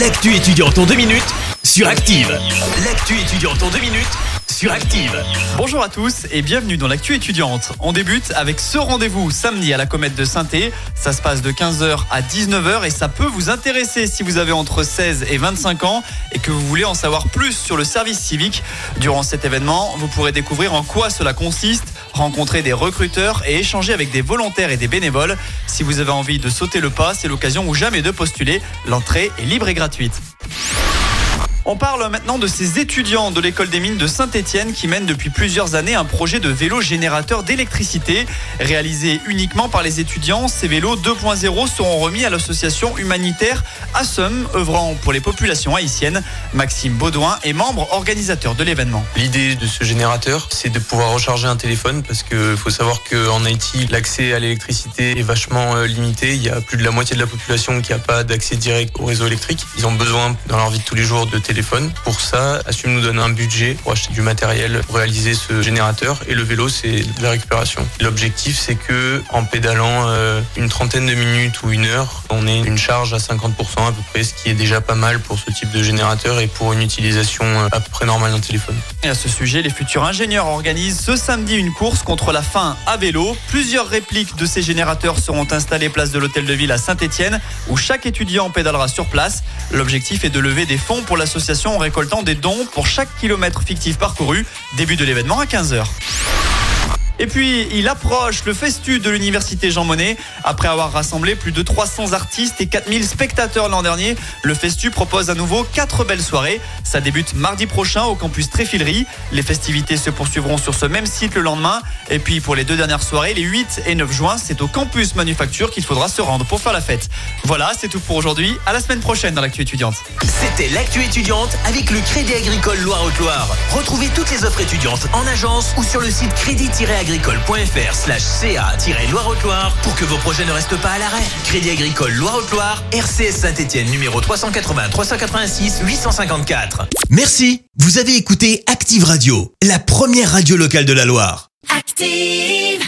L'actu étudiante en deux minutes sur Active. L'actu étudiante en deux minutes sur Active. Bonjour à tous et bienvenue dans l'actu étudiante. On débute avec ce rendez-vous samedi à la Comète de saint Ça se passe de 15h à 19h et ça peut vous intéresser si vous avez entre 16 et 25 ans et que vous voulez en savoir plus sur le service civique. Durant cet événement, vous pourrez découvrir en quoi cela consiste, rencontrer des recruteurs et échanger avec des volontaires et des bénévoles. Si vous avez envie de sauter le pas, c'est l'occasion ou jamais de postuler. L'entrée est libre et gratuite. On parle maintenant de ces étudiants de l'école des mines de Saint-Étienne qui mènent depuis plusieurs années un projet de vélo générateur d'électricité. Réalisé uniquement par les étudiants, ces vélos 2.0 seront remis à l'association humanitaire ASSUM, œuvrant pour les populations haïtiennes. Maxime Baudouin est membre organisateur de l'événement. L'idée de ce générateur, c'est de pouvoir recharger un téléphone parce qu'il faut savoir qu'en Haïti, l'accès à l'électricité est vachement euh, limité. Il y a plus de la moitié de la population qui n'a pas d'accès direct au réseau électrique. Ils ont besoin dans leur vie de tous les jours de téléphone pour ça, Assume nous donne un budget pour acheter du matériel pour réaliser ce générateur et le vélo, c'est la récupération. L'objectif, c'est que en pédalant euh, une trentaine de minutes ou une heure, on ait une charge à 50% à peu près, ce qui est déjà pas mal pour ce type de générateur et pour une utilisation euh, à peu près normale d'un téléphone. Et à ce sujet, les futurs ingénieurs organisent ce samedi une course contre la faim à vélo. Plusieurs répliques de ces générateurs seront installées place de l'hôtel de ville à Saint-Étienne, où chaque étudiant pédalera sur place. L'objectif est de lever des fonds pour l'association en récoltant des dons pour chaque kilomètre fictif parcouru. Début de l'événement à 15h. Et puis, il approche le festu de l'université Jean Monnet. Après avoir rassemblé plus de 300 artistes et 4000 spectateurs l'an dernier, le festu propose à nouveau quatre belles soirées. Ça débute mardi prochain au campus Tréfilerie. Les festivités se poursuivront sur ce même site le lendemain. Et puis, pour les deux dernières soirées, les 8 et 9 juin, c'est au campus Manufacture qu'il faudra se rendre pour faire la fête. Voilà, c'est tout pour aujourd'hui. À la semaine prochaine dans l'actu étudiante. C'était l'actu étudiante avec le Crédit Agricole Loire-Haute-Loire. Retrouvez toutes les offres étudiantes en agence ou sur le site crédit agricole.fr slash ca-loire-haute-Loire pour que vos projets ne restent pas à l'arrêt. Crédit Agricole Loire-Haute-Loire, RCS Saint-Etienne numéro 380 386 854. Merci. Vous avez écouté Active Radio, la première radio locale de la Loire. Active